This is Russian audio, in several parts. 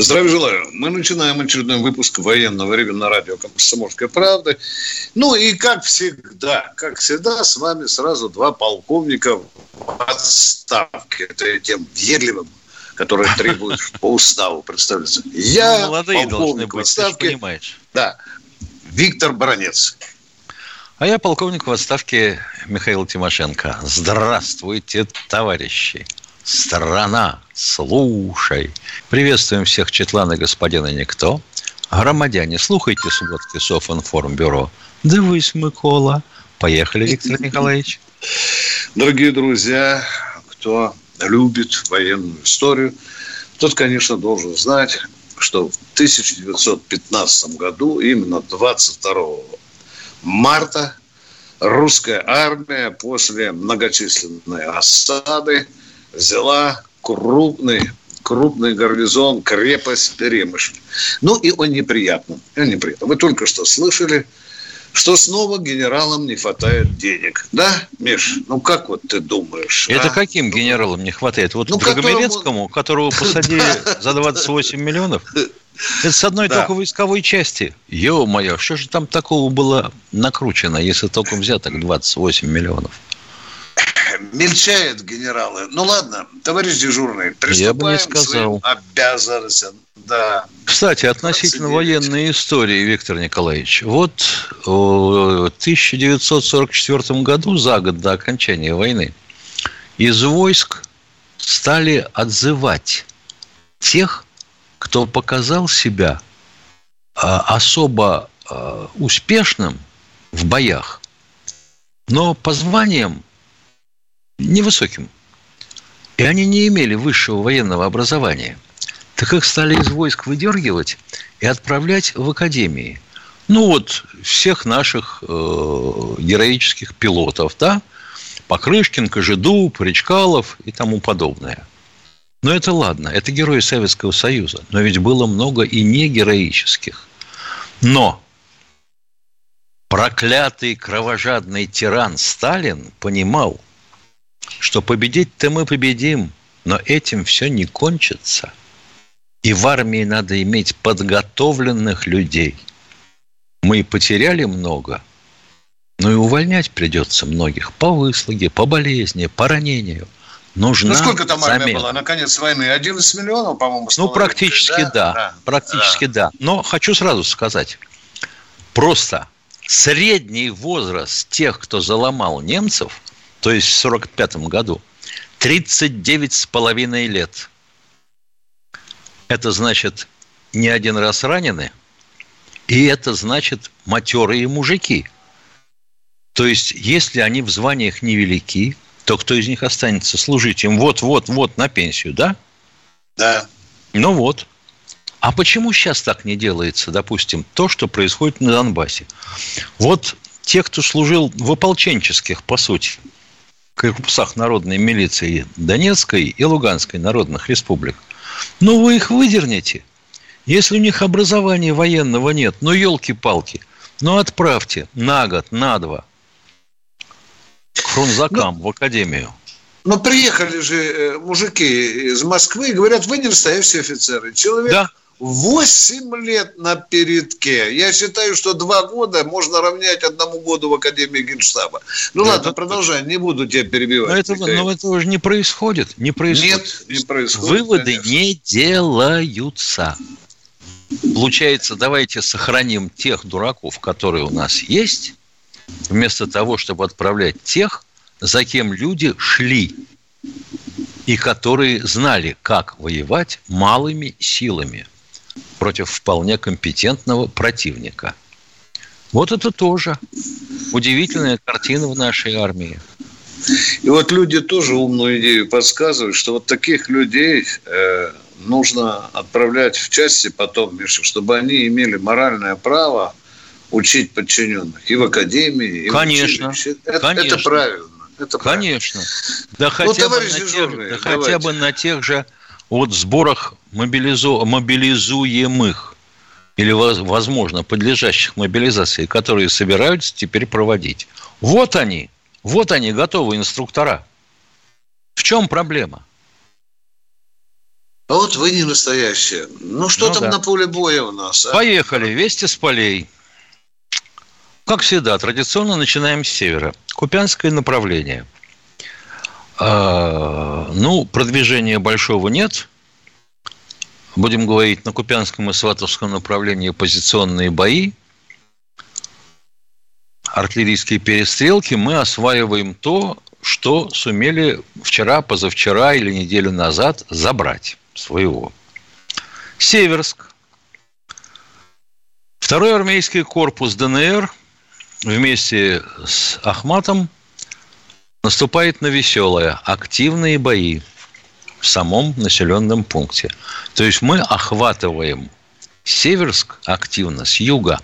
Здравия желаю. Мы начинаем очередной выпуск военного ревю на радио «Комсомольская правда». Ну и как всегда, как всегда, с вами сразу два полковника в отставке. Это тем въедливым, которые требуют по уставу представиться. Я Ну, Молодые полковник в быть, же отставке. понимаешь. Да. Виктор Баранец. А я полковник в отставке Михаил Тимошенко. Здравствуйте, товарищи. Страна, слушай. Приветствуем всех Четлана господина Никто. Громадяне, слухайте сводки Софинформбюро. Дивись, Микола. Поехали, Виктор Николаевич. Дорогие друзья, кто любит военную историю, тот, конечно, должен знать, что в 1915 году, именно 22 марта, русская армия после многочисленной осады взяла крупный крупный гарнизон, крепость Перемышль. Ну и он неприятно. Он неприятно. Вы только что слышали, что снова генералам не хватает денег. Да, Миш? Ну как вот ты думаешь? Это а? каким генералам не хватает? Вот Ну, Драгомирецкому, которого посадили за 28 миллионов? Это с одной Да. только войсковой части. Ё-моё, что же там такого было накручено, если только взяток 28 миллионов? Мельчают генералы. Ну ладно, товарищ дежурный, Я бы не приступаем к сказал. своим обязанностям. Да. Кстати, относительно 29. военной истории, Виктор Николаевич, вот э, в 1944 году, за год до окончания войны, из войск стали отзывать тех, кто показал себя э, особо э, успешным в боях, но по званиям невысоким. И они не имели высшего военного образования. Так их стали из войск выдергивать и отправлять в академии. Ну вот всех наших э, героических пилотов, да, Покрышкин, Кожедуб, Речкалов и тому подобное. Но это ладно, это герои Советского Союза. Но ведь было много и не героических. Но проклятый кровожадный тиран Сталин понимал, что победить-то мы победим, но этим все не кончится. И в армии надо иметь подготовленных людей. Мы потеряли много, но и увольнять придется многих по выслуге, по болезни, по ранению. Нужна Ну сколько там армия замена. была на конец войны? 11 миллионов, по-моему, Ну, практически да. Практически да. Но хочу сразу сказать. Просто средний возраст тех, кто заломал немцев, то есть в 45 году, 39 с половиной лет. Это значит, не один раз ранены, и это значит матерые мужики. То есть, если они в званиях невелики, то кто из них останется служить им вот-вот-вот на пенсию, да? Да. Ну вот. А почему сейчас так не делается, допустим, то, что происходит на Донбассе? Вот те, кто служил в ополченческих, по сути, корпусах народной милиции Донецкой и Луганской народных республик, ну вы их выдернете. Если у них образования военного нет, ну елки-палки, ну отправьте на год, на два к фрунзакам в академию. Но приехали же э, мужики из Москвы и говорят, вы не настоящие офицеры. Человек Да. 8 лет на передке. Я считаю, что два года можно равнять одному году в Академии Генштаба. Ну Да, ладно, это- продолжай, не буду тебя перебивать. Но этого, Михаил. но этого же не происходит. Не происходит. Нет, не происходит. Выводы конечно. не делаются. Получается, давайте сохраним тех дураков, которые у нас есть, вместо того, чтобы отправлять тех, за кем люди шли и которые знали, как воевать малыми силами против вполне компетентного противника. Вот это тоже удивительная картина в нашей армии. И вот люди тоже умную идею подсказывают, что вот таких людей э, нужно отправлять в части потом, Миша, чтобы они имели моральное право учить подчиненных и в академии, и Конечно. в училище. Это, Конечно. это правильно. Это Конечно. Да, Ну, хотя, бы товарищ на, тех, дежурный, да давайте. хотя бы на тех же вот сборах мобилизу- мобилизуемых или, воз- возможно, подлежащих мобилизации, которые собираются теперь проводить. Вот они, вот они, готовые инструктора. В чем проблема? А вот вы не настоящие. Ну, что Ну там да. на поле боя у нас? а? Поехали. Вести с полей. Как всегда, традиционно начинаем с севера. Купянское направление. А, ну, продвижения большого нет. Будем говорить, на Купянском и Сватовском направлении позиционные бои. Артиллерийские перестрелки. Мы осваиваем то, что сумели вчера, позавчера или неделю назад забрать своего. Северск. Второй армейский корпус ДНР вместе с Ахматом наступает на веселое, активные бои в самом населенном пункте. То есть мы охватываем Северск активно с юга.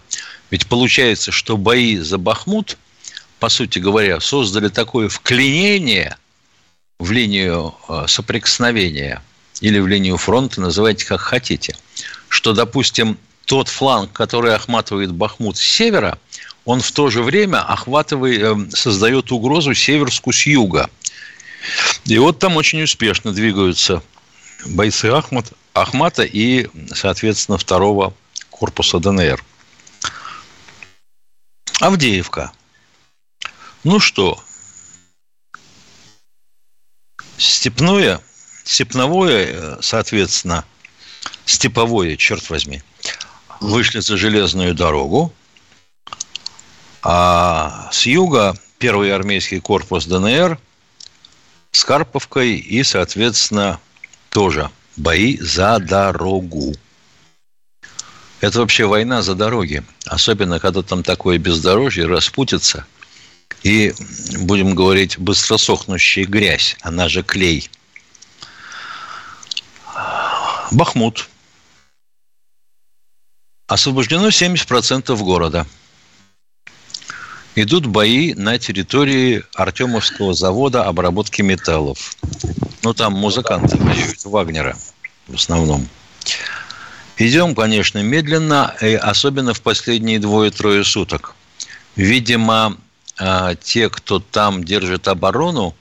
Ведь получается, что бои за Бахмут, по сути говоря, создали такое вклинение в линию э, соприкосновения или в линию фронта, называйте как хотите, что, допустим, тот фланг, который охватывает Бахмут с севера, он в то же время охватывает, э, создает угрозу Северску с юга. И вот там очень успешно двигаются бойцы Ахмат, Ахмата и, соответственно, второго корпуса ДНР. Авдеевка. Ну что, степное, степновое, э, соответственно, степовое, черт возьми, вышли за железную дорогу, а с юга первый армейский корпус ДНР с Карповкой и, соответственно, тоже бои за дорогу. Это вообще война за дороги. Особенно, когда там такое бездорожье распутится. И, будем говорить, быстросохнущая грязь, она же клей. Бахмут. Освобождено 70% города. Идут бои на территории Артемовского завода обработки металлов. Ну, там музыканты воюют, Вагнера в основном. Идем, конечно, медленно, и особенно в последние двое-трое суток. Видимо, а, те, кто там держит оборону,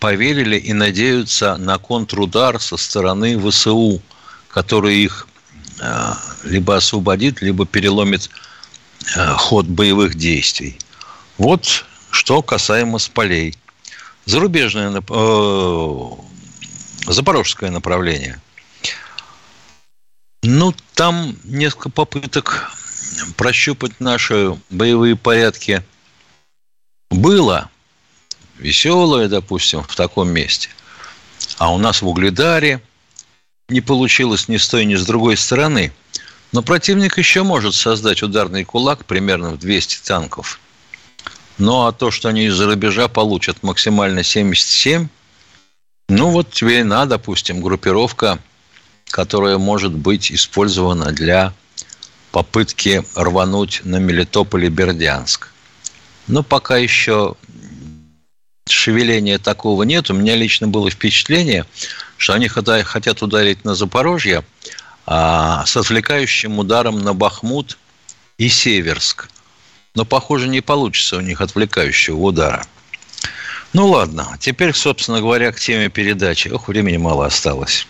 поверили и надеются на контрудар со стороны ВСУ, который их а, либо освободит, либо переломит а, ход боевых действий. Вот что касаемо Сполей. Зарубежное, нап- э, запорожское направление. Ну, там несколько попыток прощупать наши боевые порядки было. Веселое, допустим, в таком месте. А у нас в Угледаре не получилось ни с той, ни с другой стороны. Но противник еще может создать ударный кулак примерно в 200 танков. Ну, а то, что они из-за рубежа получат максимально 77, ну, вот тебе и на, допустим, группировка, которая может быть использована для попытки рвануть на Мелитополь и Бердянск. Но пока еще шевеления такого нет. У меня лично было впечатление, что они хотя- хотят ударить на Запорожье а, с отвлекающим ударом на Бахмут и Северск. Но, похоже, не получится у них отвлекающего удара. Ну ладно, теперь, собственно говоря, к теме передачи. Ох, времени мало осталось.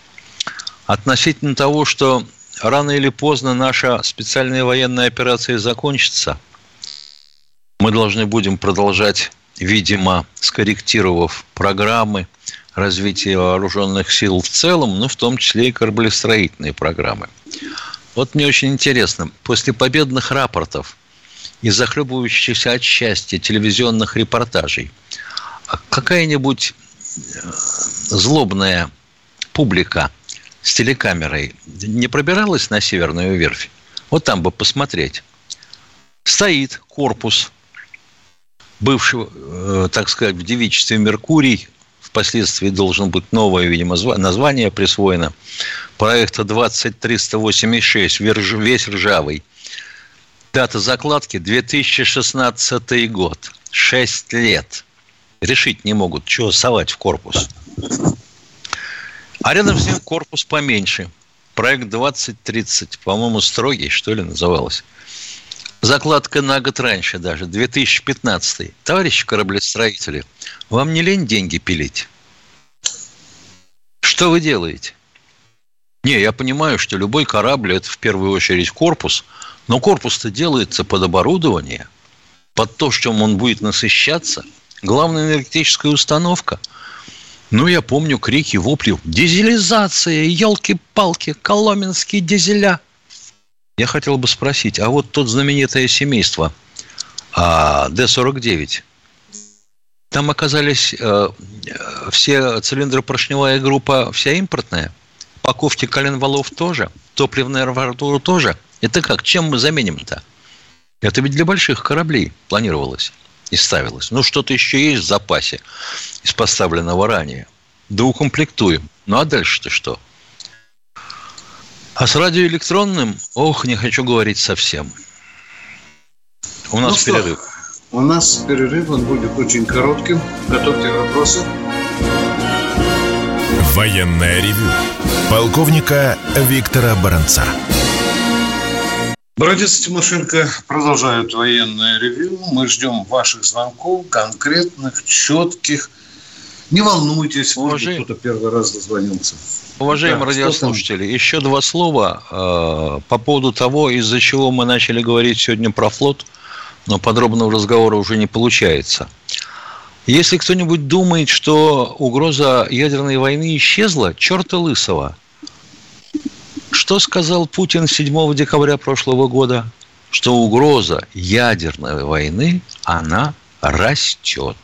Относительно того, что рано или поздно наша специальная военная операция закончится, мы должны будем продолжать, видимо, скорректировав программы развития вооруженных сил в целом, но в том числе и кораблестроительные программы. Вот мне очень интересно, после победных рапортов и захлебывающихся от счастья телевизионных репортажей, а какая-нибудь э, злобная публика с телекамерой не пробиралась на Северную верфь? Вот там бы посмотреть. Стоит корпус бывшего, э, так сказать, в девичестве Меркурий впоследствии должен быть новое, видимо, название присвоено, проекта 20386, весь ржавый. Дата закладки 2016 год. Шесть лет. Решить не могут, что совать в корпус. А рядом с ним корпус поменьше. Проект 2030, по-моему, строгий, что ли, называлось. Закладка на год раньше даже, 2015. Товарищи кораблестроители, вам не лень деньги пилить? Что вы делаете? Не, я понимаю, что любой корабль – это в первую очередь корпус, но корпус-то делается под оборудование, под то, чем он будет насыщаться. Главная энергетическая установка. Ну, я помню крики, вопли. Дизелизация, елки-палки, коломенские дизеля – я хотел бы спросить, а вот тот знаменитое семейство а, Д-49, там оказались э, все цилиндры поршневая группа вся импортная, упаковки коленвалов тоже, топливная арматура тоже. Это как? Чем мы заменим-то? Это ведь для больших кораблей планировалось и ставилось. Ну, что-то еще есть в запасе из поставленного ранее. Да укомплектуем. Ну, а дальше-то что? А с радиоэлектронным, ох, не хочу говорить совсем. У нас ну перерыв. Что? У нас перерыв, он будет очень коротким. Готовьте вопросы. Военная ревю. Полковника Виктора Баранца. Братец Тимошенко продолжают военное ревю. Мы ждем ваших звонков, конкретных, четких. Не волнуйтесь, может кто-то первый раз дозвонился. Уважаемые да, радиослушатели, еще два слова э, по поводу того, из-за чего мы начали говорить сегодня про флот, но подробного разговора уже не получается. Если кто-нибудь думает, что угроза ядерной войны исчезла, черта лысого. Что сказал Путин 7 декабря прошлого года? Что угроза ядерной войны, она растет.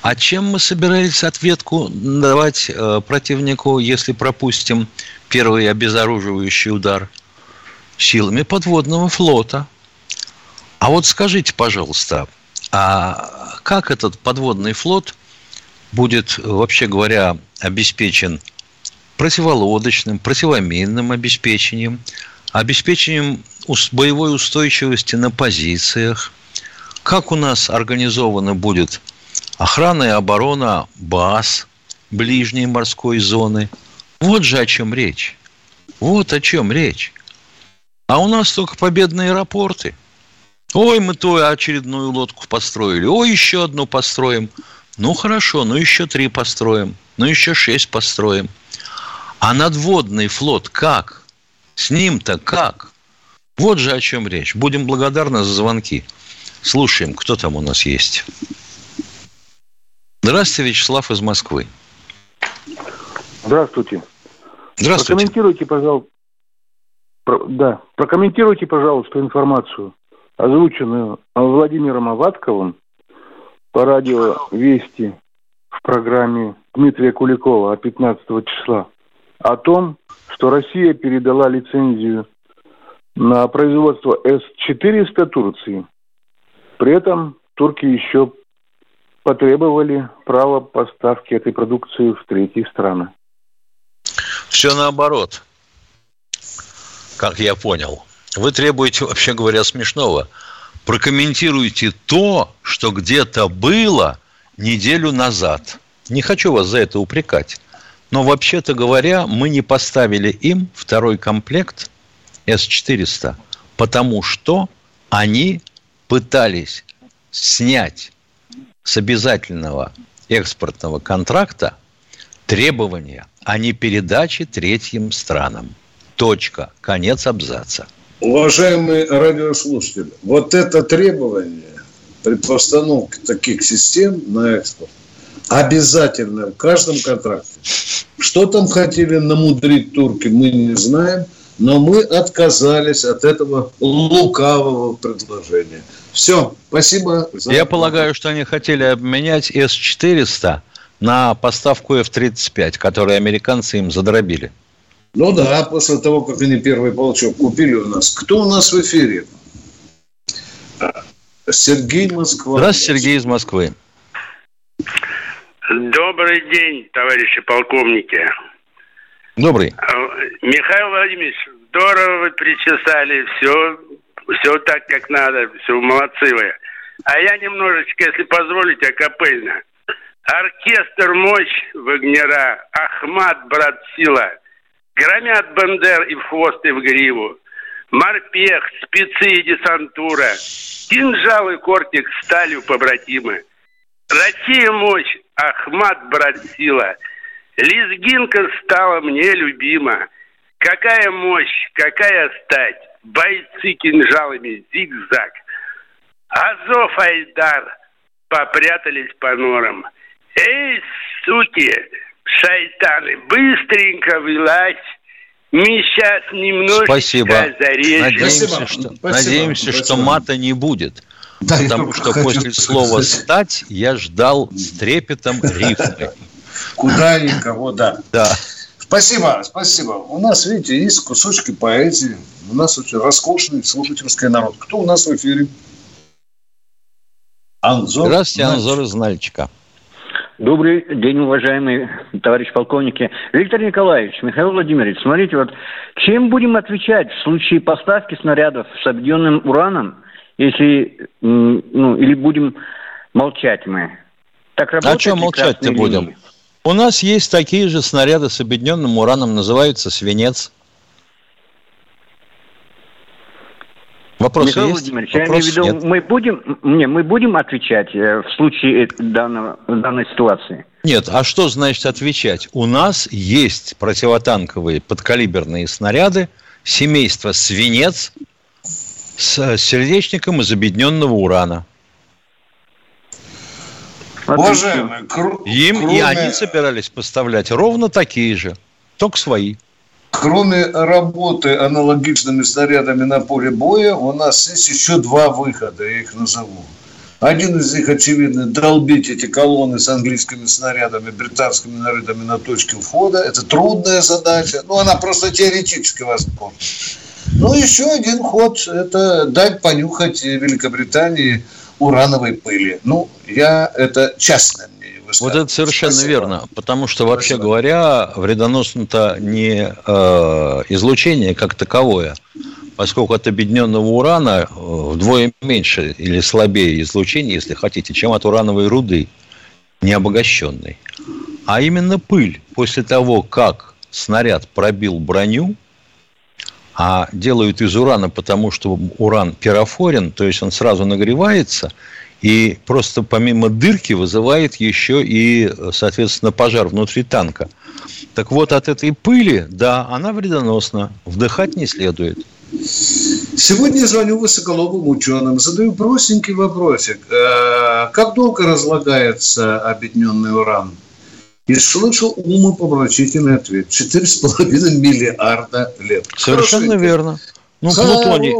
А чем мы собирались ответку давать э, противнику, если пропустим первый обезоруживающий удар? Силами подводного флота. А вот скажите, пожалуйста, а как этот подводный флот будет, вообще говоря, обеспечен противолодочным, противоминным обеспечением, обеспечением боевой устойчивости на позициях? Как у нас организовано будет охрана и оборона баз ближней морской зоны. Вот же о чем речь. Вот о чем речь. А у нас только победные аэропорты. Ой, мы то очередную лодку построили. Ой, еще одну построим. Ну, хорошо, ну еще три построим. Ну, еще шесть построим. А надводный флот как? С ним-то как? Вот же о чем речь. Будем благодарны за звонки. Слушаем, кто там у нас есть. Здравствуйте, Вячеслав из Москвы. Здравствуйте. Здравствуйте. Прокомментируйте, пожалуйста. Про, да, прокомментируйте, пожалуйста, информацию, озвученную Владимиром Аватковым по радио «Вести» в программе Дмитрия Куликова от 15 числа о том, что Россия передала лицензию на производство С-400 Турции. При этом турки еще потребовали право поставки этой продукции в третьи страны. Все наоборот, как я понял. Вы требуете, вообще говоря, смешного. Прокомментируйте то, что где-то было неделю назад. Не хочу вас за это упрекать. Но вообще-то говоря, мы не поставили им второй комплект С-400, потому что они пытались снять с обязательного экспортного контракта требования о непередаче третьим странам. Точка. Конец абзаца. Уважаемые радиослушатели, вот это требование при постановке таких систем на экспорт обязательно в каждом контракте. Что там хотели намудрить турки, мы не знаем, но мы отказались от этого лукавого предложения. Все, спасибо. За... Я полагаю, что они хотели обменять С-400 на поставку F-35, которые американцы им задробили. Ну да, после того, как они первый полчок купили у нас. Кто у нас в эфире? Сергей Москва. Здравствуйте, Сергей из Москвы. Добрый день, товарищи полковники. Добрый. А, Михаил Владимирович, здорово вы причесали, все, все так, как надо, все молодцы вы. А я немножечко, если позволите, акапельно. Оркестр «Мощь» Вагнера, Ахмат, брат Сила, громят Бендер и в хвост, и в гриву. Морпех, спецы и десантура, кинжал и кортик сталью побратимы. Россия мощь, Ахмат, брат сила. Лизгинка стала мне любима. Какая мощь, какая стать, бойцы кинжалами зигзаг. Азов Айдар попрятались по норам. Эй, суки, шайтаны, быстренько вылазь. Мы сейчас немножечко Спасибо. зарежем. Надеемся, Спасибо. что, Спасибо. надеемся что Спасибо. мата не будет. Да, потому что хочу после слова. «стать» я ждал с трепетом рифмы. Куда и кого, да. Да. Спасибо, спасибо. У нас, видите, есть кусочки поэзии. У нас очень роскошный слушательский народ. Кто у нас в эфире? Анзор. Здравствуйте, Нальчик. Анзор из Нальчика. Добрый день, уважаемые товарищ полковники. Виктор Николаевич, Михаил Владимирович, смотрите, вот чем будем отвечать в случае поставки снарядов с объединенным ураном, если, ну, или будем молчать мы? Так работает А что молчать-то будем? линии? У нас есть такие же снаряды с объединенным ураном, называются свинец. Вопрос Михаил есть? Владимирович, я имею в Вопрос виду, нет. мы будем, не, мы будем отвечать э, в случае э, данного, данной ситуации? Нет, а что значит отвечать? У нас есть противотанковые подкалиберные снаряды семейства свинец с сердечником из объединенного урана. Уважаемые, кру- Им и кроме- они собирались поставлять ровно такие же, только свои. Кроме работы аналогичными снарядами на поле боя, у нас есть еще два выхода, я их назову. Один из них, очевидно, долбить эти колонны с английскими снарядами, британскими снарядами на точке входа. Это трудная задача, но она просто теоретически возможна. Ну, еще один ход – это дать понюхать Великобритании урановой пыли. Ну, я это частное мнение Вот это совершенно Спасибо. верно, потому что вообще Спасибо. говоря, вредоносно-то не э, излучение как таковое, поскольку от объединенного урана э, вдвое меньше или слабее излучение, если хотите, чем от урановой руды, необогащенной. А именно пыль после того, как снаряд пробил броню, а делают из урана, потому что уран пирофорен, то есть он сразу нагревается, и просто помимо дырки вызывает еще и, соответственно, пожар внутри танка. Так вот, от этой пыли, да, она вредоносна, вдыхать не следует. Сегодня я звоню высоколобым ученым, задаю простенький вопросик. Э, Как долго разлагается объединенный уран? И слышу умопомрачительный ответ. Четыре с половиной миллиарда лет. Совершенно Хороший верно. Ну, плутоний,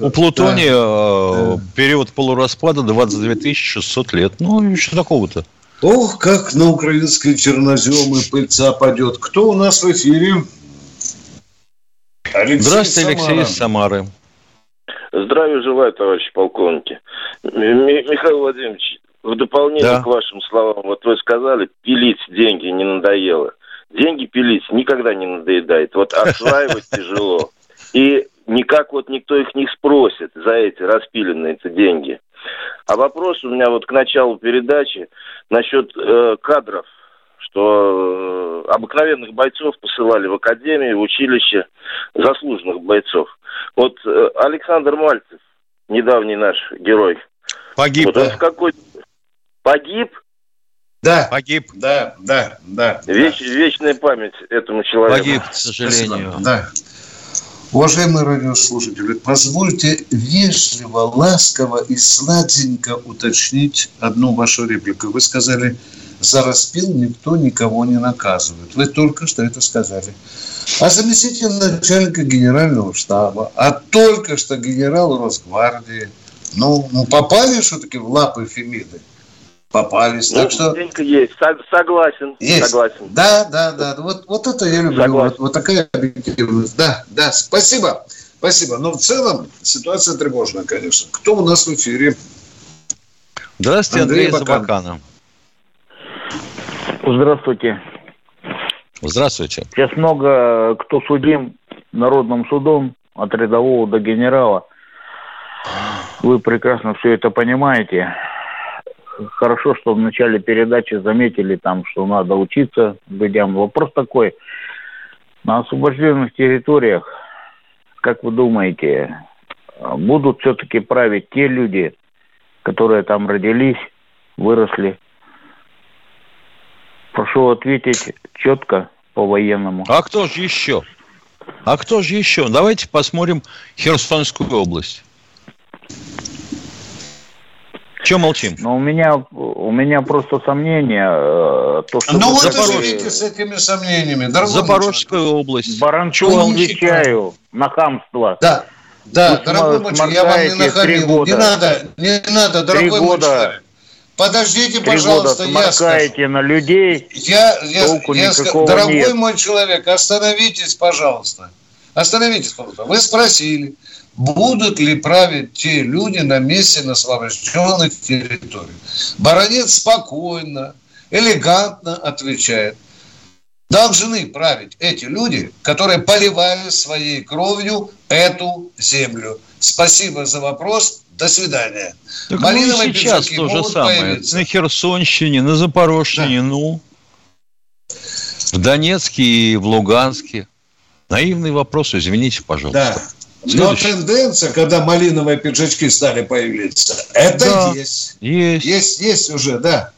у плутония э, Да. период полураспада 22 600 лет. Ну, и что такого-то? Ох, как на украинские черноземы пыльца падет. Кто у нас в эфире? Алексей Здравствуйте, Алексей Самара. из Самары. Здравия желаю, товарищи полковники. Михаил Владимирович, в дополнение Да. к вашим словам, вот вы сказали, пилить деньги не надоело. Деньги пилить никогда не надоедает. Вот осваивать тяжело. И никак вот никто их не спросит за эти распиленные эти деньги. А вопрос у меня вот к началу передачи насчет э, кадров, что э, обыкновенных бойцов посылали в академию, в училище заслуженных бойцов. Вот э, Александр Мальцев, недавний наш герой, Погиб. вот он в какой погиб, Да, Погиб. да, да, да. Веч- вечная память этому человеку. Погиб, к Спасибо. сожалению. Да. Уважаемые радиослушатели, позвольте вежливо, ласково и сладенько уточнить одну вашу реплику. Вы сказали, за распил никто никого не наказывает. Вы только что это сказали. А заместитель начальника генерального штаба, а только что генерал Росгвардии, ну, ну попали все-таки в лапы Фемиды? Попались. Ну, так что денька есть, Сог- согласен, есть. согласен. Да, да, да. Вот, вот это я люблю. Согласен. Вот, вот такая объективность. Да, да. Спасибо. Спасибо. Но в целом ситуация тревожная, конечно. Кто у нас в эфире? Здравствуйте, Андрей Андрей. Абакана. Здравствуйте. Здравствуйте. Сейчас много кто судим народным судом от рядового до генерала. Вы прекрасно все это понимаете. Хорошо, что в начале передачи заметили там, что надо учиться людям. Вопрос такой. На освобожденных территориях, как вы думаете, будут все-таки править те люди, которые там родились, выросли? Прошу ответить четко по-военному. А кто же еще? А кто же еще? Давайте посмотрим Херсонскую область. Че молчим? Но у меня, у меня просто сомнения. э, То, что Ну вот и Запорожье. живите с этими сомнениями. дорогой Запорожская область. Баранчу отвечаю на хамство. Да, да, Вы дорогой мальчик, я вам не три нахамил. Не года. надо, не надо, дорогой мой года. человек. Подождите, Три года пожалуйста, я скажу. на людей. Я, я, Толку я никакого дорогой нет. мой человек, остановитесь, пожалуйста. Остановитесь, пожалуйста. Вы спросили, будут ли править те люди на месте на освобожденных территориях. Баронец спокойно, элегантно отвечает. Должны править эти люди, которые поливали своей кровью эту землю. Спасибо за вопрос. До свидания. Так Малиновые ну сейчас то же самое. появиться. На Херсонщине, на Запорожщине, ну. В Донецке и в Луганске. Наивный вопрос, извините, пожалуйста. Да. Но Следующий. тенденция, когда малиновые пиджачки стали появляться, это Да. есть. Есть. Есть, есть уже, да.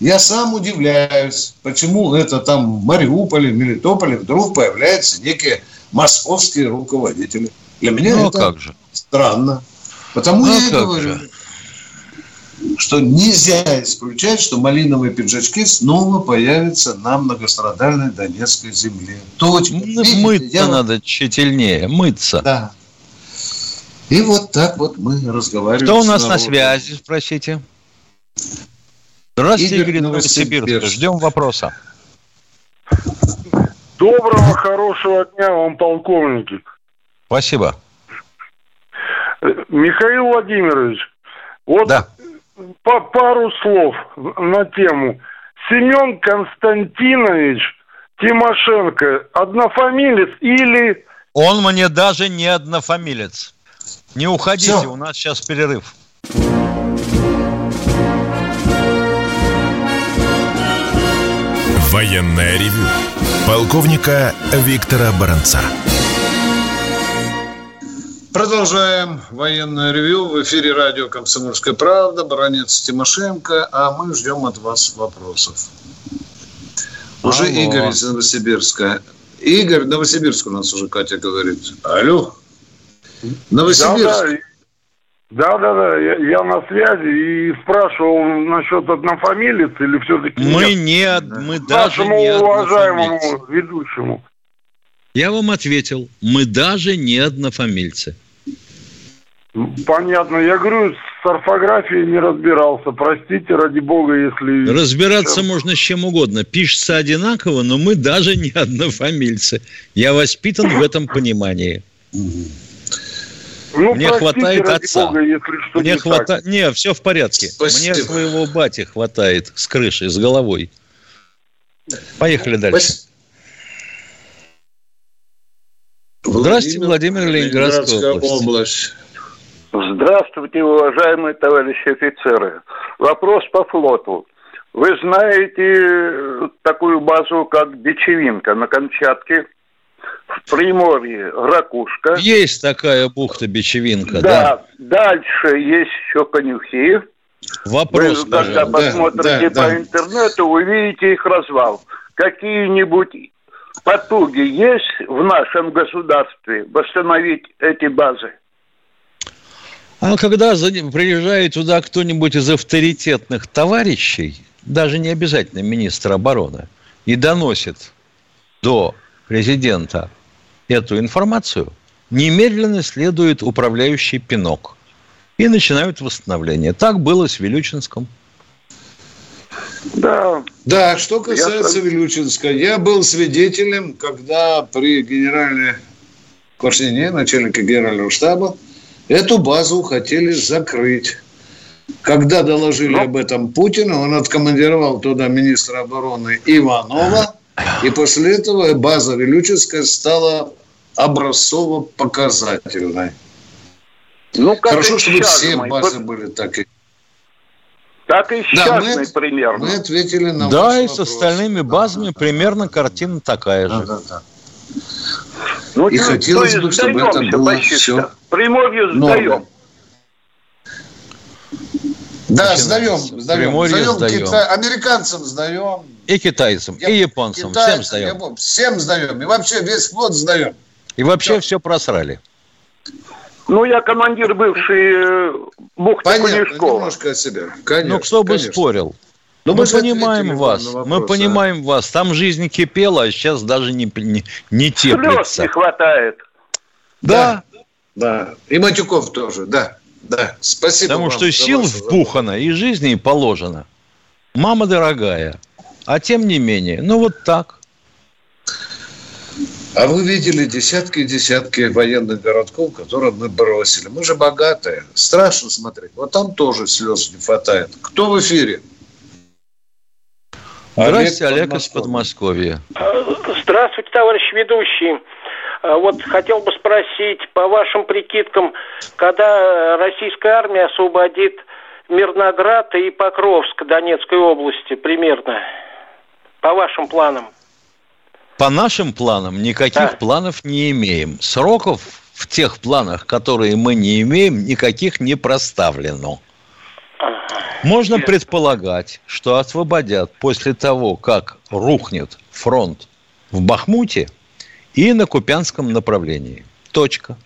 Я сам удивляюсь, почему это там в Мариуполе, в Мелитополе вдруг появляются некие московские руководители. Для меня Ну, а это как же? странно. Потому Ну, я и говорю, же? Что нельзя исключать, что малиновые пиджачки снова появятся на многострадальной Донецкой земле. Точка. Ну, Мыться я- надо тщательнее, мыться. Да. И вот так вот мы разговариваем. Кто у с нас на связи, спросите? Здравствуйте, Игорь Игорь, Новосибирск. Новосибирска. Ждем вопроса. Доброго, хорошего дня вам, полковники. Спасибо. Михаил Владимирович, вот Да. По пару слов на тему. Семен Константинович Тимошенко однофамилец или... Он мне даже не однофамилец. Не уходите, Всё. у нас сейчас перерыв. Военное ревю полковника Виктора Баранца. Продолжаем военное ревю. В эфире радио «Комсомольская правда». Баронец Тимошенко. А мы ждем от вас вопросов. Уже Алло. Игорь из Новосибирска. Игорь, Новосибирск у нас уже Катя говорит. Алло. Новосибирск. Да, да, да, я, я на связи и спрашивал насчет однофамилец или все-таки Мы нет? не, од- мы даже Нашему не уважаемому ведущему. Я вам ответил, мы даже не однофамильцы. Понятно. Я говорю, с орфографией не разбирался. Простите, ради бога, если... Разбираться Чем? можно с чем угодно. Пишется одинаково, но мы даже не однофамильцы. Я воспитан в этом понимании. Ну, Мне простите, хватает ради отца. бога, если что Мне не так. хватает... Не, все в порядке. Спасибо. Мне своего бати хватает с крышей, с головой. Поехали дальше. Спас- Здравствуйте, Владимир, Ленинградская область. Здравствуйте, уважаемые товарищи офицеры. Вопрос по флоту. Вы знаете такую базу, как Бичевинка на Камчатке, в Приморье, Ракушка. Есть такая бухта-бичевинка, Да, да? дальше есть еще конюхи. Вопрос, вы, когда пожалуйста. посмотрите да, по да. интернету, увидите их развал. Какие-нибудь потуги есть в нашем государстве восстановить эти базы? А когда за ним приезжает туда кто-нибудь из авторитетных товарищей, даже не обязательно министр обороны, и доносит до президента эту информацию, немедленно следует управляющий пинок. И начинают восстановление. Так было с Вилючинском. Да, Да, что касается Я- Вилючинска, я был свидетелем, когда при генеральной Квашнине, начальника генерального штаба, эту базу хотели закрыть. Когда доложили об этом Путину, он откомандировал туда министра обороны Иванова, и после этого база Вилюческая стала образцово-показательной. Ну, как Хорошо, чтобы сейчас, все мой, базы были так и... Так и Да, мы, сейчас примерно. мы ответили на Да, и с вопрос. остальными базами примерно картина такая Да, же. да, да. Ну, И то- хотелось бы, есть чтобы это было почти что. Приморью сдаем. Да, сдаем, сдаем. Приморье Сдаем сдаем. Кита- американцам сдаем. И китайцам, Я- и японцам, всем китайцам, сдаем. япон- Всем сдаем. И вообще весь флот сдаем. И вообще все просрали. Ну, я командир бывший э, бухты Понятно, немножко о себе. Конечно, ну, кто бы конечно. спорил. Но мы, мы же понимаем вас, на мы вопрос, а. понимаем вас. Там жизнь кипела, а сейчас даже не, не, не Слез теплится. не хватает. Да, Да. И Матюков тоже, да. Да. Спасибо потому вам что сил впухано и жизни положено. Мама дорогая. А тем не менее, ну вот так. А вы видели десятки и десятки военных городков, которые мы бросили. Мы же богатые. Страшно смотреть. Вот там тоже слез не хватает. Кто в эфире? Здрасте, Олег Олег из Подмосковья. Здравствуйте, товарищ ведущий. А, Вот хотел бы спросить, по вашим прикидкам, когда российская армия освободит Мирноград и Покровск Донецкой области примерно? По вашим планам. По нашим планам никаких Да. планов не имеем. Сроков в тех планах, которые мы не имеем, никаких не проставлено. Можно предполагать, что освободят после того, как рухнет фронт в Бахмуте и на Купянском направлении. Точка.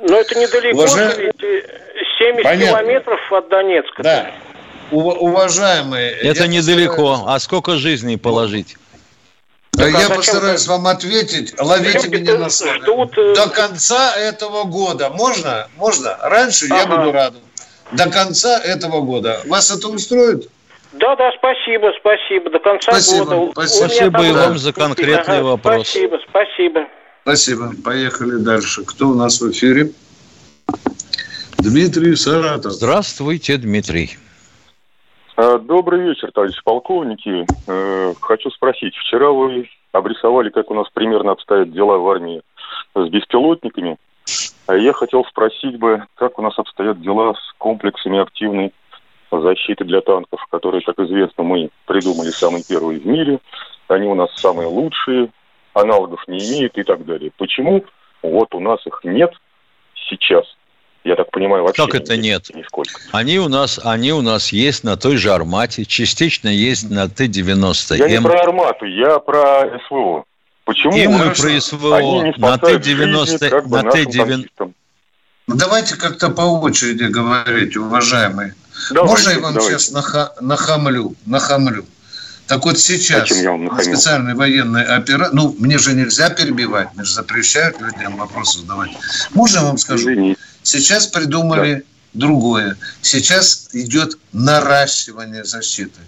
Но это недалеко, э, 70 Понятно. километров от Донецка. Да. Ува- уважаемые. Это я недалеко. постараюсь- А сколько жизней положить? Да, Так, а я постараюсь вы- вам ответить. Ловите Люди меня на слове. ждут, э, До конца этого года. Можно? Можно? Раньше я Ага. буду рад. До конца этого года. Вас это устроит? Да, да, спасибо, спасибо. До конца Спасибо, года. Спасибо. Спасибо и вам за конкретный вопрос. Спасибо, спасибо. Спасибо. Поехали дальше. Кто у нас в эфире? Дмитрий Саратов. Здравствуйте, Дмитрий. Э, Добрый вечер, товарищи полковники. Э, Хочу спросить, вчера вы обрисовали, как у нас примерно обстоят дела в армии с беспилотниками. А я хотел спросить бы, как у нас обстоят дела с комплексами активной защиты для танков, которые, как известно, мы придумали самые первые в мире. Они у нас самые лучшие, аналогов не имеют и так далее. Почему вот у нас их нет сейчас? Я так понимаю, вообще Как это нет? Нисколько. Они у нас, они у нас есть на той же Армате, частично есть на Я не Т-90М. про армату, я про СВО. Почему И мы про СВО на спасают жизни, Т-90, как бы, на нашим Т-90. танкистам? Ну, Давайте как-то по очереди говорить, уважаемые. Давайте, Можно я вам давайте. сейчас наха- нахамлю? Нахамлю. Так вот сейчас специальные военные операции... Ну, мне же нельзя перебивать, мне же запрещают людям вопросы задавать. Можно я вам скажу? Извините. Сейчас придумали другое. Сейчас идет наращивание защиты.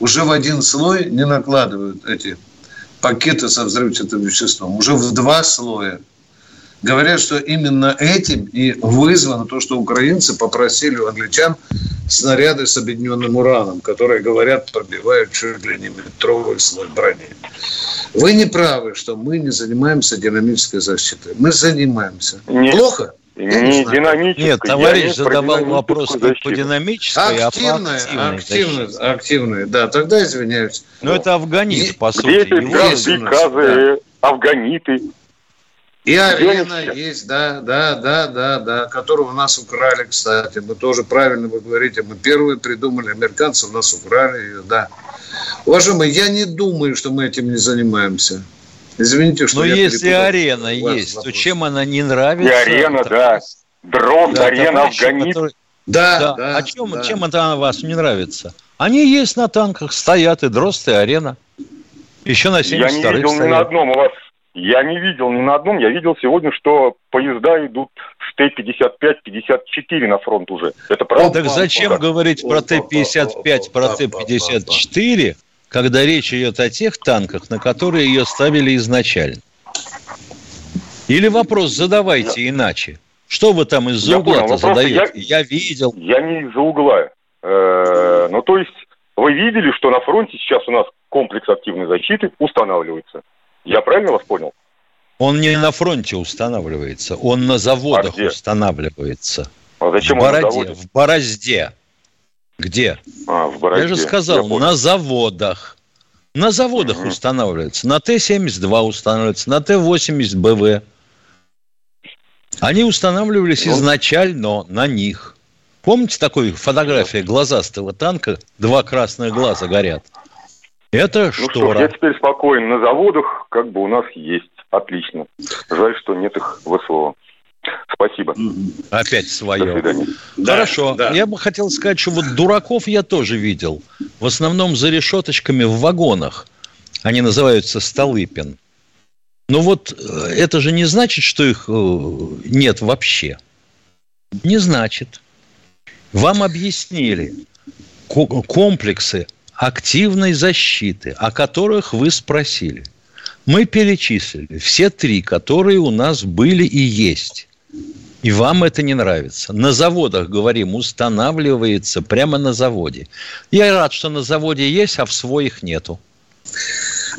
Уже в один слой не накладывают эти пакеты со взрывчатым веществом. Уже в два слоя. Говорят, что именно этим и вызвано то, что украинцы попросили у англичан снаряды с объединенным ураном, которые, говорят, пробивают чуть ли не метровый слой брони. Вы не правы, что мы не занимаемся динамической защитой. Мы занимаемся. Нет. Плохо? Не динамической. Нет, товарищ задавал вопрос не по динамической, а по активной активные, защите. активные, да, тогда извиняюсь. Но это афганит, И- по сути. Есть у нас, приказы, афганиты? И арена сейчас? есть, да, да, да, да, да, которую у нас украли, кстати. Мы тоже правильно вы говорите, мы первые придумали, американцы у нас украли ее, да. Уважаемые, я не думаю, что мы этим не занимаемся. Извините, что Но я если арена есть, то вопрос. чем она не И нравится? арена, Там- да. Дрон, Да, арена, афганит. которые- Да, Да. да. а чем, да. чем это вас не нравится? Они есть на танках, стоят и дрозд, и арена. Еще на Я 72 не видел ни на стоят. одном у вас. Я не видел ни на одном. Я видел сегодня, что поезда идут с Т-55-54 на фронт уже. Это правда? Так зачем говорить про Опа, Т-55, про опа, Т-54, когда речь идет о тех танках, на которые ее ставили изначально? Или вопрос задавайте иначе. Что вы там из-за Я угла-то задаете? Я... видел. Я не из-за угла. Э, ну, то есть вы видели, что на фронте сейчас у нас комплекс активной защиты устанавливается. Я правильно вас понял? Он не на фронте устанавливается, он на заводах а устанавливается. А зачем в он Бороде, на заводе? В Борозде. Где? А, в Борозде. Я же сказал, на заводах. На заводах угу. устанавливается. На Т-72 устанавливается, на Т-80БВ. Они устанавливались ну, изначально на них. Помните такой фотография глазастого танка? Два красных глаза горят. Это ну штора. Что, я теперь спокоен. На заводах как бы у нас есть. Отлично. Жаль, что нет их в СВО. Спасибо. Опять свое. До свидания. Хорошо. Да, да. Я бы хотел сказать, что вот дураков я тоже видел. В основном за решеточками в вагонах. Они называются Столыпин. Но вот это же не значит, что их нет вообще. Не значит. Вам объяснили комплексы активной защиты, о которых вы спросили. Мы перечислили все три, которые у нас были и есть. И вам это не нравится. На заводах, говорим, устанавливается прямо на заводе. Я рад, что на заводе есть, а в своих нету.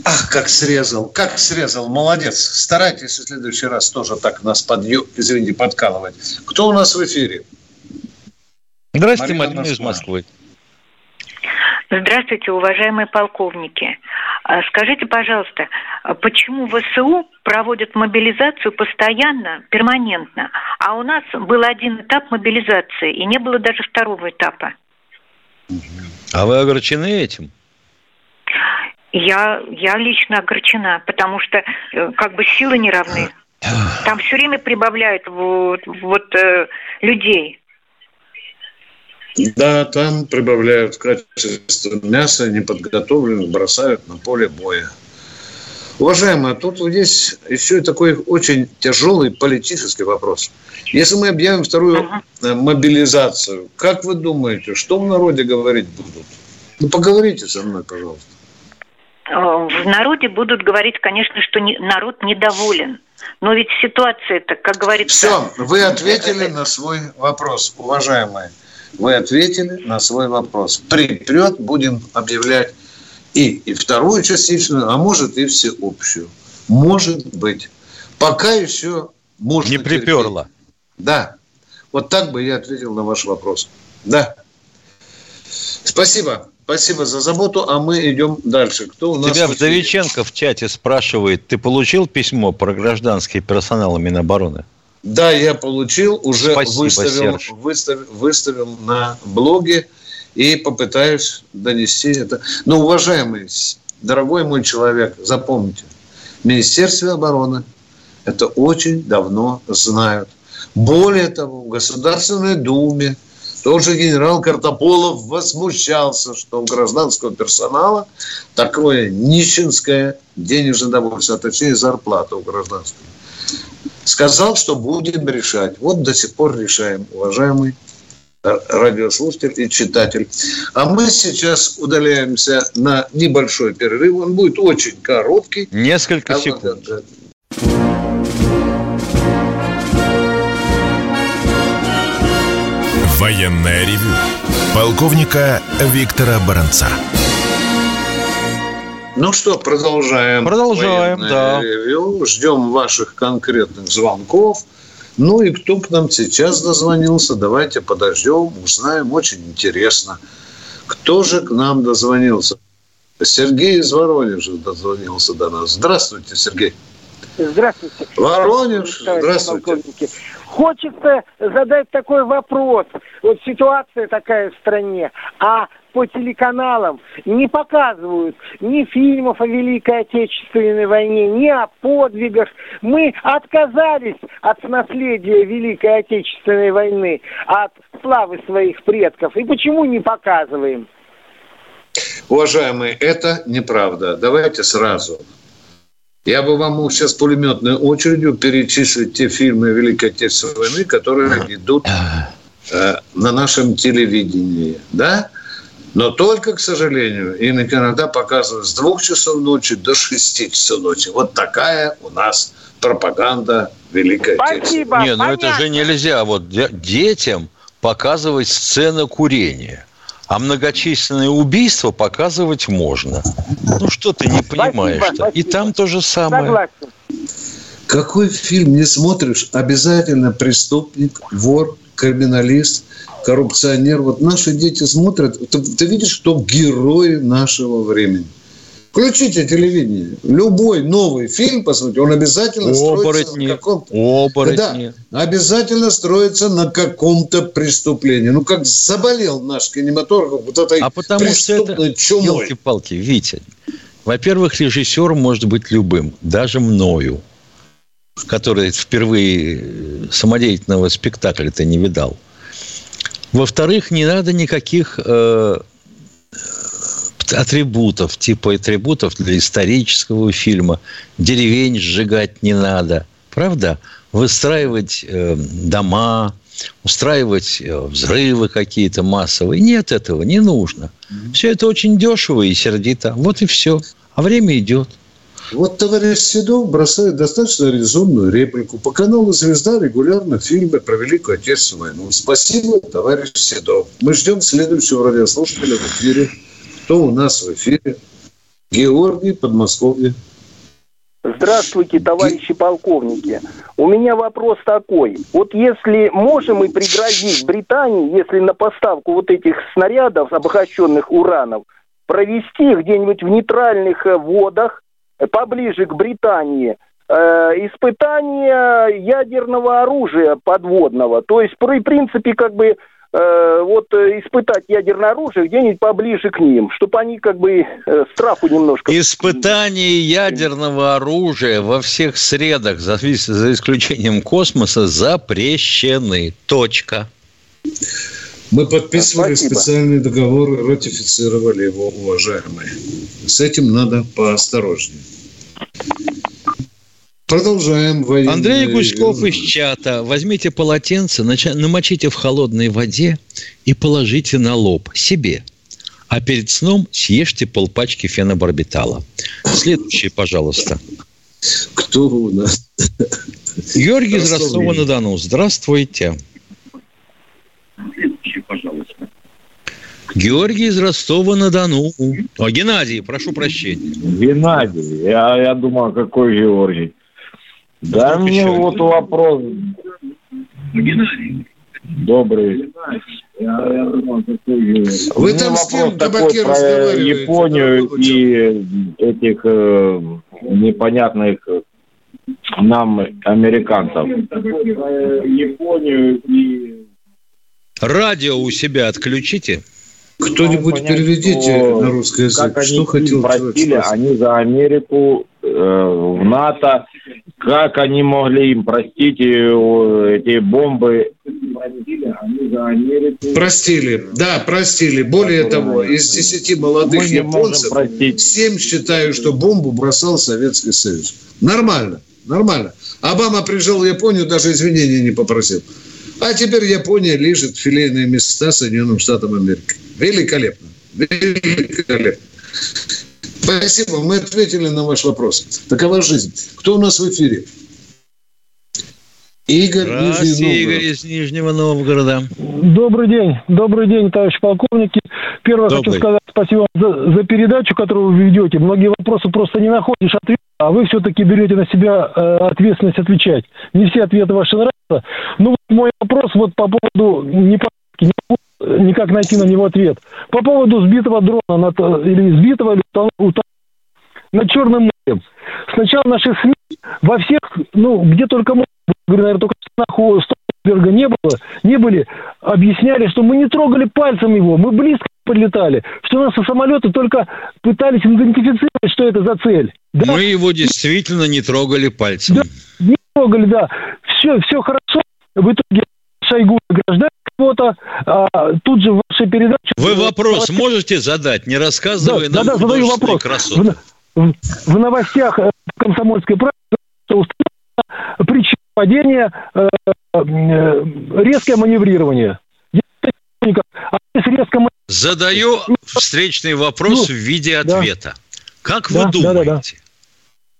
Ах, как срезал, как срезал, молодец. Старайтесь в следующий раз тоже так нас подъем, извините, подкалывать. Кто у нас в эфире? Здравствуйте, Марина, Марина из Москвы. Здравствуйте, уважаемые полковники. А скажите, пожалуйста, почему ВСУ проводят мобилизацию постоянно, перманентно, а у нас был один этап мобилизации, и не было даже второго этапа? А вы огорчены этим? Я, я лично огорчена, потому что э, как бы силы не равны. Там все время прибавляют вот, вот э, людей. Да, там прибавляют качество мяса, неподготовленных бросают на поле боя. Уважаемые, тут есть еще и такой очень тяжелый политический вопрос. Если мы объявим вторую uh-huh. мобилизацию, как вы думаете, что в народе говорить будут? Ну, поговорите со мной, пожалуйста. Э, в народе будут говорить, конечно, что не, народ недоволен. Но ведь ситуация-то, как говорится... Все, вы ответили на свой вопрос, уважаемые. Вы ответили на свой вопрос. Припрет, будем объявлять и, и вторую частичную, а может и всеобщую. Может быть. Пока еще можно Не приперло. Терпеть. Да. Вот так бы я ответил на ваш вопрос. Да. Спасибо. Спасибо за заботу, а мы идем дальше. Кто у нас? Тебя Вдовиченко в чате спрашивает, ты получил письмо про гражданский персонал Минобороны? Да, я получил, уже Спасибо, выставил, выставил, выставил на блоге и попытаюсь донести это. Но, уважаемый, дорогой мой человек, запомните, в Министерстве обороны это очень давно знают. Более того, в Государственной Думе тоже генерал Картополов возмущался, что у гражданского персонала такое нищенское денежное довольство, а точнее зарплата у гражданского сказал, что будем решать. Вот до сих пор решаем, уважаемый радиослушатель и читатель. А мы сейчас удаляемся на небольшой перерыв. Он будет очень короткий. Несколько а секунд. Вот, Военная ревю. Полковника Виктора Баранца. Ну что, продолжаем. Продолжаем, да. Ревью. Ждем ваших конкретных звонков. Ну и кто к нам сейчас дозвонился, давайте подождем, узнаем. Очень интересно. Кто же к нам дозвонился? Сергей из Воронежа дозвонился до нас. Здравствуйте, Сергей. Здравствуйте. Воронеж, здравствуйте. Хочется задать такой вопрос. Вот ситуация такая в стране, а по телеканалам не показывают ни фильмов о Великой Отечественной войне, ни о подвигах. Мы отказались от наследия Великой Отечественной войны, от славы своих предков. И почему не показываем? Уважаемые, это неправда. Давайте сразу. Я бы вам сейчас пулеметной очередью перечислить те фильмы Великой Отечественной войны, которые идут э, на нашем телевидении. Да? Но только, к сожалению, им иногда показывают с двух часов ночи до шести часов ночи. Вот такая у нас пропаганда Великой Спасибо, Не, ну это же нельзя вот детям показывать сцены курения. А многочисленные убийства показывать можно. Ну, что ты не понимаешь -то? И там то же самое. Согласен. Какой фильм не смотришь, обязательно преступник, вор, криминалист, коррупционер. Вот наши дети смотрят, ты, ты видишь, кто герои нашего времени. Включите телевидение. Любой новый фильм, посмотрите, он обязательно строится Оборотни. на каком-то... Оборотни. Да, обязательно строится на каком-то преступлении. Ну, как заболел наш кинематограф вот этой А потому что это, преступной чумой. елки-палки, Витя, во-первых, режиссер может быть любым, даже мною, который впервые э, самодеятельного спектакля-то не видал. Во-вторых, не надо никаких э, атрибутов, типа атрибутов для исторического фильма. Деревень сжигать не надо. Правда? Выстраивать э, дома, устраивать э, взрывы какие-то массовые. Нет этого, не нужно. Все это очень дешево и сердито. Вот и все. А время идет. Вот товарищ Седов бросает достаточно резонную реплику. По каналу «Звезда» регулярно фильмы про Великую Отечественную войну. Спасибо, товарищ Седов. Мы ждем следующего радиослушателя в эфире. Кто у нас в эфире? Георгий, Подмосковье. Здравствуйте, товарищи полковники. У меня вопрос такой. Вот если можем мы пригрозить Британии, если на поставку вот этих снарядов, обогащенных ураном, провести где-нибудь в нейтральных э, водах, поближе к Британии, э, испытания ядерного оружия подводного. То есть, при принципе, как бы э, вот э, испытать ядерное оружие где-нибудь поближе к ним, чтобы они как бы страху немножко... Испытания ядерного оружия во всех средах, за, за исключением космоса, запрещены. Точка. Мы подписывали Спасибо. специальный договор, ратифицировали его, уважаемые. С этим надо поосторожнее. Продолжаем военные... Андрей Гуськов из чата. Возьмите полотенце, намочите в холодной воде и положите на лоб себе. А перед сном съешьте полпачки фенобарбитала. Следующий, пожалуйста. Кто у нас? Георгий из. Ростова-на-Дону. Здравствуйте. Георгий из Ростова-на-Дону. О, Геннадий, прошу прощения. Геннадий, я, я думал, какой Георгий. Да мне вот вопрос. Добрый. Какой Георгий. Вы там с кем, вопрос такой табаке, про? Японию и этих э, непонятных э, нам американцев. Японию и Радио у себя отключите. Кто-нибудь понять, переведите что- на русский язык. Как они Что их хотел человек просили, спросить? они за Америку э, в НАТО. Как они могли им простить э, эти бомбы? Простили, они да, простили. Более того, из 10 молодых японцев. 7 считают, что бомбу бросал Советский Союз. Нормально, нормально. Обама приезжал в Японию, даже извинения не попросил. А теперь Япония лежит филейные места Соединенным Штатам Америки. Великолепно. Великолепно. Спасибо, мы ответили на ваш вопрос. Такова жизнь. Кто у нас в эфире? Игорь Нижний. Игорь из Нижнего Новгорода. Добрый день, добрый день, товарищ полковники. Первое Добрый. хочу сказать спасибо за, за передачу, которую вы ведете. Многие вопросы просто не находишь ответа, а вы все-таки берете на себя э, ответственность отвечать. Не все ответы ваши нравятся. Ну, вот мой вопрос вот по поводу не э, никак найти на него ответ. По поводу сбитого дрона над, или сбитого или над Черным морем. Сначала наши СМИ во всех, ну, где только можно, наверное, только в Столтенберга не было, не были, объясняли, что мы не трогали пальцем его, мы близко подлетали, что наши самолеты только пытались идентифицировать, что это за цель. Да, Мы его действительно не трогали пальцем. не трогали, да. Все, все хорошо. В итоге Шойгу награждает кого-то, а тут же в вашей передаче... Вы вопрос можете задать, не рассказывая Да, нам да, да, задаю вопрос. красоты? В, в новостях э, комсомольской правды что установлена причина падения э, э, резкое маневрирование. Понимаю, А резко Задаю встречный вопрос Ну, в виде да. ответа. Как Да, вы да, да, да. думаете,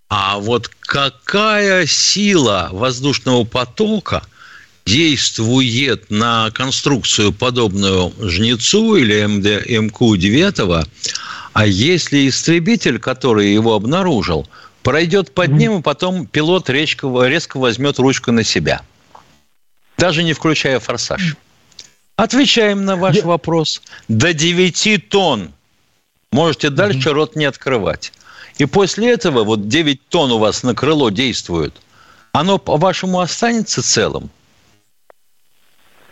а вот какая сила воздушного потока действует на конструкцию, подобную Жнецу или МД, МК-9, а если истребитель, который его обнаружил, пройдет под ним, и потом пилот резко, резко возьмет ручку на себя, даже не включая форсаж. Отвечаем на ваш вопрос. До 9 тонн. Можете дальше рот не открывать. И после этого вот 9 тонн у вас на крыло действует. Оно, по-вашему, останется целым?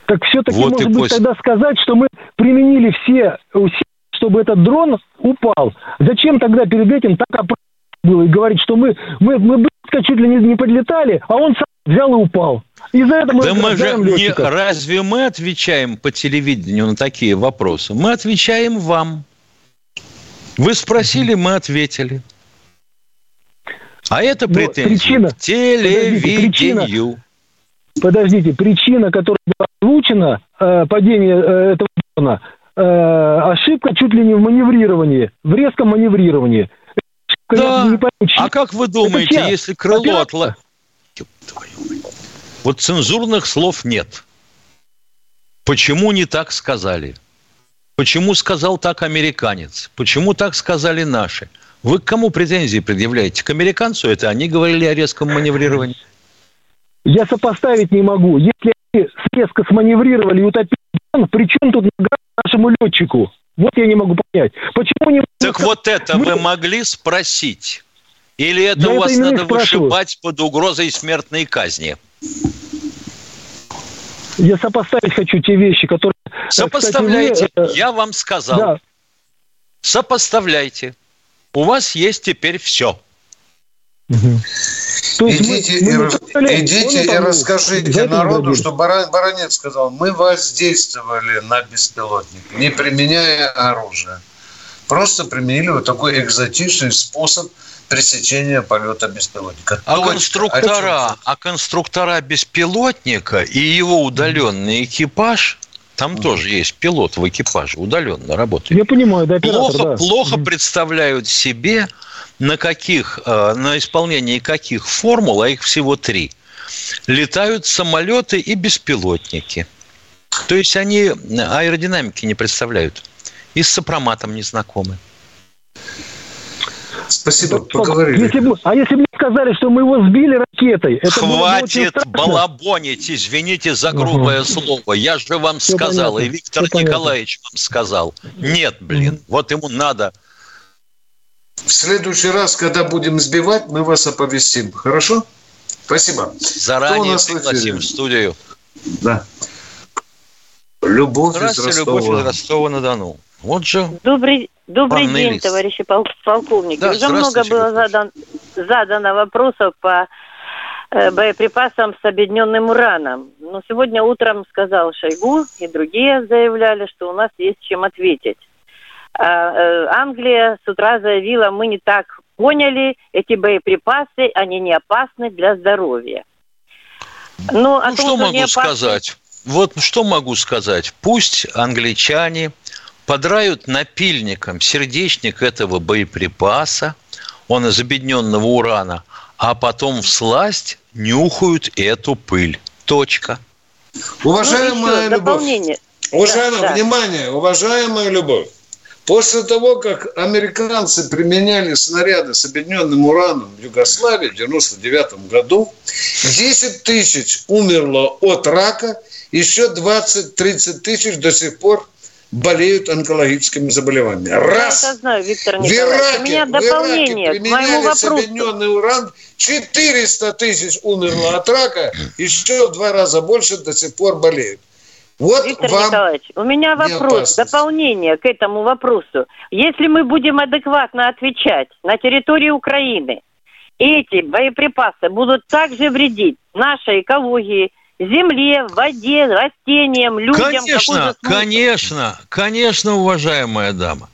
Так все-таки, вот может быть, после... тогда сказать, что мы применили все усилия, чтобы этот дрон упал. Зачем тогда перед этим так было и говорить, что мы, мы, мы быстро чуть ли не, не подлетали, а он сам взял и упал. И за это мы да мы же не, разве мы отвечаем по телевидению на такие вопросы? Мы отвечаем вам. Вы спросили, мы ответили. А это ну, претензия причина, к телевидению. Подождите, причина, подождите, причина, которая была озвучена, э, падение э, этого дрона, э, ошибка чуть ли не в маневрировании, в резком маневрировании. Да. Не а как вы думаете, если крыло отла... Вот цензурных слов нет. Почему не так сказали? Почему сказал так американец? Почему так сказали наши? Вы к кому претензии предъявляете? К американцу это они говорили о резком маневрировании? Я сопоставить не могу. Если они резко сманеврировали и утопили при чем тут нашему летчику? Вот я не могу понять. Почему не... Так вот это Мы... вы могли спросить? Или это я у вас это надо вышибать под угрозой смертной казни? Я сопоставить хочу те вещи, которые... Сопоставляйте. Кстати, вы... Я вам сказал. Да. Сопоставляйте. У вас есть теперь все. Угу. Идите, мы, и, мы идите и расскажите народу, что Баран, Баранец сказал, мы воздействовали на беспилотник, не применяя оружие. Просто применили вот такой экзотичный способ пресечения полета беспилотника. А Точка. конструктора, а конструктора беспилотника и его удаленный экипаж там mm. тоже есть пилот в экипаже, удаленно работает. Я понимаю, да, оператор, плохо, да. плохо mm. представляют себе, на каких, э, на исполнении каких формул, а их всего три, летают самолеты и беспилотники. То есть они аэродинамики не представляют. И с сопроматом не знакомы. Спасибо, поговорили. Если бы, а если бы сказали, что мы его сбили ракетой? Это Хватит балабонить, извините за грубое угу. слово. Я же вам Все сказал, понятно. и Виктор Все Николаевич понятно. вам сказал. Нет, блин, угу. вот ему надо. В следующий раз, когда будем сбивать, мы вас оповестим. Хорошо? Спасибо. Заранее пригласим в студию. Да. Любовь из Ростова. Любовь из Ростова-на-Дону. Вот же. Добрый, добрый день, лист. товарищи полковники. Да, Уже много было задан, задано вопросов по э, боеприпасам с объединенным ураном. Но сегодня утром сказал Шойгу и другие заявляли, что у нас есть чем ответить. А, э, Англия с утра заявила, мы не так поняли, эти боеприпасы, они не опасны для здоровья. Ну, ну что могу опасны... сказать? Вот что могу сказать? Пусть англичане подрают напильником сердечник этого боеприпаса, он из объединенного урана, а потом в сласть нюхают эту пыль. Точка. Уважаемая ну, Любовь, уважаемая, да, внимание, уважаемая Любовь, После того, как американцы применяли снаряды с объединенным ураном в Югославии в 1999 году, 10 тысяч умерло от рака, еще 20-30 тысяч до сих пор болеют онкологическими заболеваниями. Раз. Я это знаю, Виктор Николаевич. В Ираке, У меня дополнение в Ираке к моему вопросу. объединенный уран, 400 тысяч умерло от рака, еще в два раза больше до сих пор болеют. Вот Виктор вам Николаевич, у меня вопрос, дополнение к этому вопросу. Если мы будем адекватно отвечать на территории Украины, эти боеприпасы будут также вредить нашей экологии, земле, воде, растениям, людям. Конечно, конечно, конечно, уважаемая дама.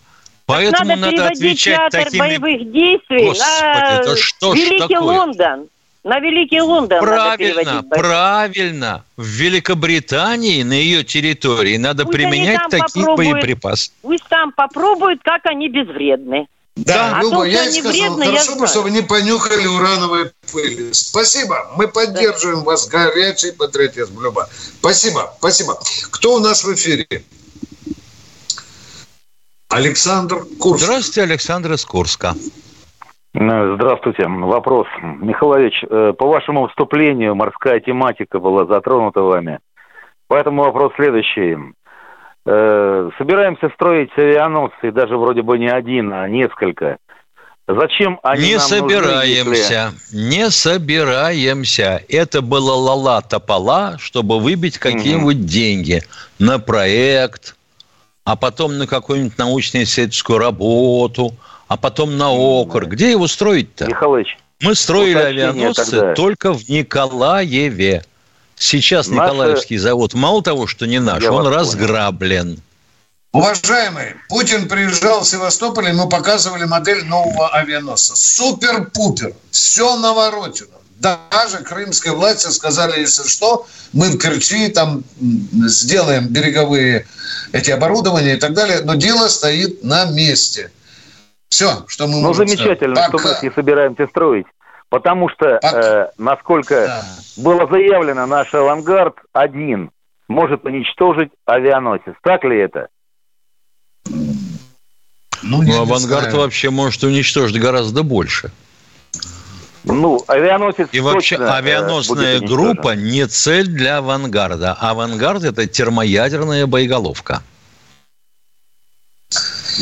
Поэтому надо, надо отвечать такими... боевых действий Господи, на что Великий такое? Лондон. На Великий Лондон Правильно, правильно. В Великобритании, на ее территории, надо пусть применять такие боеприпасы. Пусть там попробуют, как они безвредны. Да, А Люба, то, я они сказал, вредны, я хорошо бы, знаю. чтобы не понюхали урановые пыли. Спасибо, мы поддерживаем вас, горячий патриотизм, Люба. Спасибо, спасибо. Кто у нас в эфире? Александр Курс. Здравствуйте, Александр из Курска. Э, Здравствуйте. Вопрос. Михайлович, э, по вашему вступлению морская тематика была затронута вами. Поэтому вопрос следующий. Э, Собираемся строить авианосцы, даже вроде бы не один, а несколько. Зачем они не нам нужны, собираемся, не собираемся. Это было лала топола, чтобы выбить какие-нибудь деньги на проект, а потом на какую-нибудь научно-исследовательскую работу, а потом на окр. Где его строить-то? Михайлович, Мы строили авианосцы тогда. только в Николаеве. Сейчас Наше- Николаевский завод мало того, что не наш, Я он разграблен. Уважаемый, Путин приезжал в Севастополь, и мы показывали модель нового авианосца. Супер-пупер, все наворотено. Даже крымские власти сказали, если что, мы в Керчи там сделаем береговые эти оборудования и так далее, но дело стоит на месте. Все, что мы Ну, можем замечательно, сказать. что мы Пока. их не собираемся строить. Потому что, э, насколько было заявлено, наш «Авангард-1» может уничтожить авианосец. Так ли это? Ну, Ну, авангард вообще может уничтожить гораздо больше. Ну, авианосец И вообще точно, э, авианосная группа не цель для авангарда. Авангард это термоядерная боеголовка.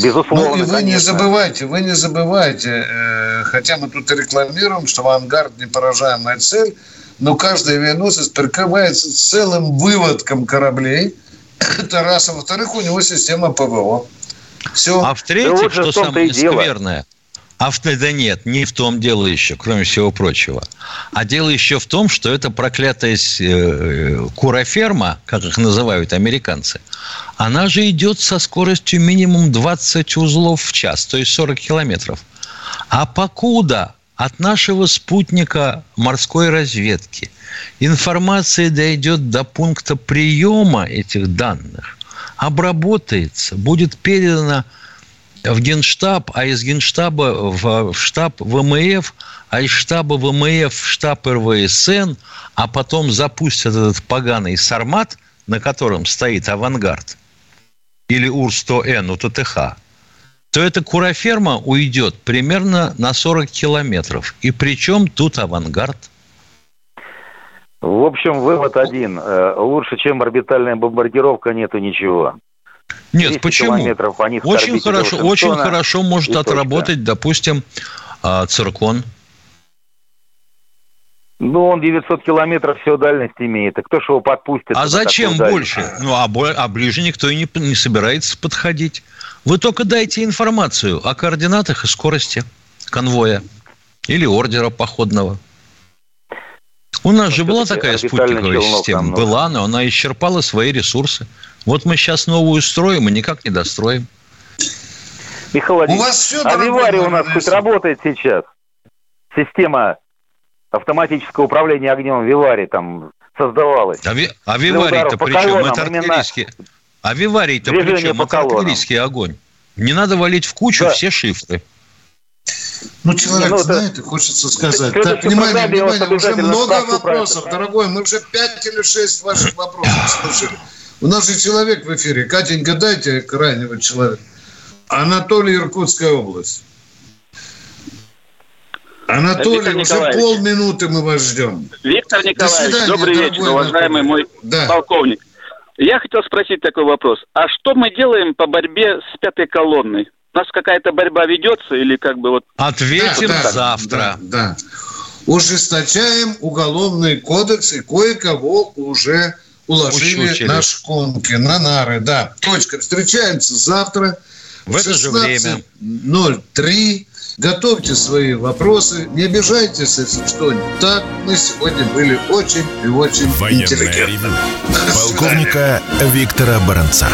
Безусловно, Ну и вы не конечно. забывайте, вы не забывайте, э, хотя мы тут и рекламируем, что авангард непоражаемая цель, но каждый авианосец прикрывается целым выводком кораблей. Это раз. А во-вторых, у него система ПВО. Все. А в-третьих, что самое скверное, а в, да нет, не в том дело еще, кроме всего прочего. А дело еще в том, что эта проклятая э, куроферма, как их называют американцы, она же идет со скоростью минимум 20 узлов в час, то есть 40 километров. А покуда от нашего спутника морской разведки информация дойдет до пункта приема этих данных, обработается, будет передана в Генштаб, а из Генштаба в, штаб ВМФ, а из штаба ВМФ в штаб РВСН, а потом запустят этот поганый Сармат, на котором стоит авангард, или УР-100Н у ТТХ, то эта куроферма уйдет примерно на 40 километров. И причем тут авангард? В общем, вывод один. Э, Лучше, чем орбитальная бомбардировка, нету ничего. Нет, 200 почему? они Очень хорошо, очень хорошо может отработать, допустим, а, циркон. Ну, он 900 километров всего дальность имеет. И кто ж его подпустит? А зачем дальность? больше? Ну, а, бо- а ближе никто и не, не собирается подходить. Вы только дайте информацию о координатах и скорости конвоя или ордера походного. У нас же была всё-таки такая спутниковая система. Была, но она исчерпала свои ресурсы. Вот мы сейчас новую строим и никак не достроим. Михаил Владимирович, У вас всё, а Вивари у нас хоть сын? работает сейчас? Система автоматического управления огнем Вивари там создавалась. А, ви- а виварий-то при чем? Это именно артиллерийский. А виварий-то при чем? Это артиллерийский огонь. Не надо валить в кучу Да. все шифры. Ну, человек ну, это- знает и хочется сказать. В следующей Так, внимание, внимание, уже много вопросов, это. дорогой. Мы уже пять или шесть ваших вопросов слышали. У нас же человек в эфире. Катенька, дайте крайнего человека. Анатолий, Иркутская область. Анатолий, Виктор уже Николаевич. полминуты мы вас ждем. Виктор До Николаевич, свидания, добрый вечер, уважаемый мой Да. полковник. Я хотел спросить такой вопрос. А что мы делаем по борьбе с пятой колонной? У нас какая-то борьба ведется или как бы вот... Ответим Да, да, завтра. Да. Ужесточаем уголовный кодекс и кое-кого уже уложили Ущучили. на шконки, на нары. Да, точка. Встречаемся завтра В это же время. 16.03. Готовьте свои вопросы. Не обижайтесь, если что не так. Мы сегодня были очень и очень Военное интеллигентны. ревю полковника Виктора Баранца.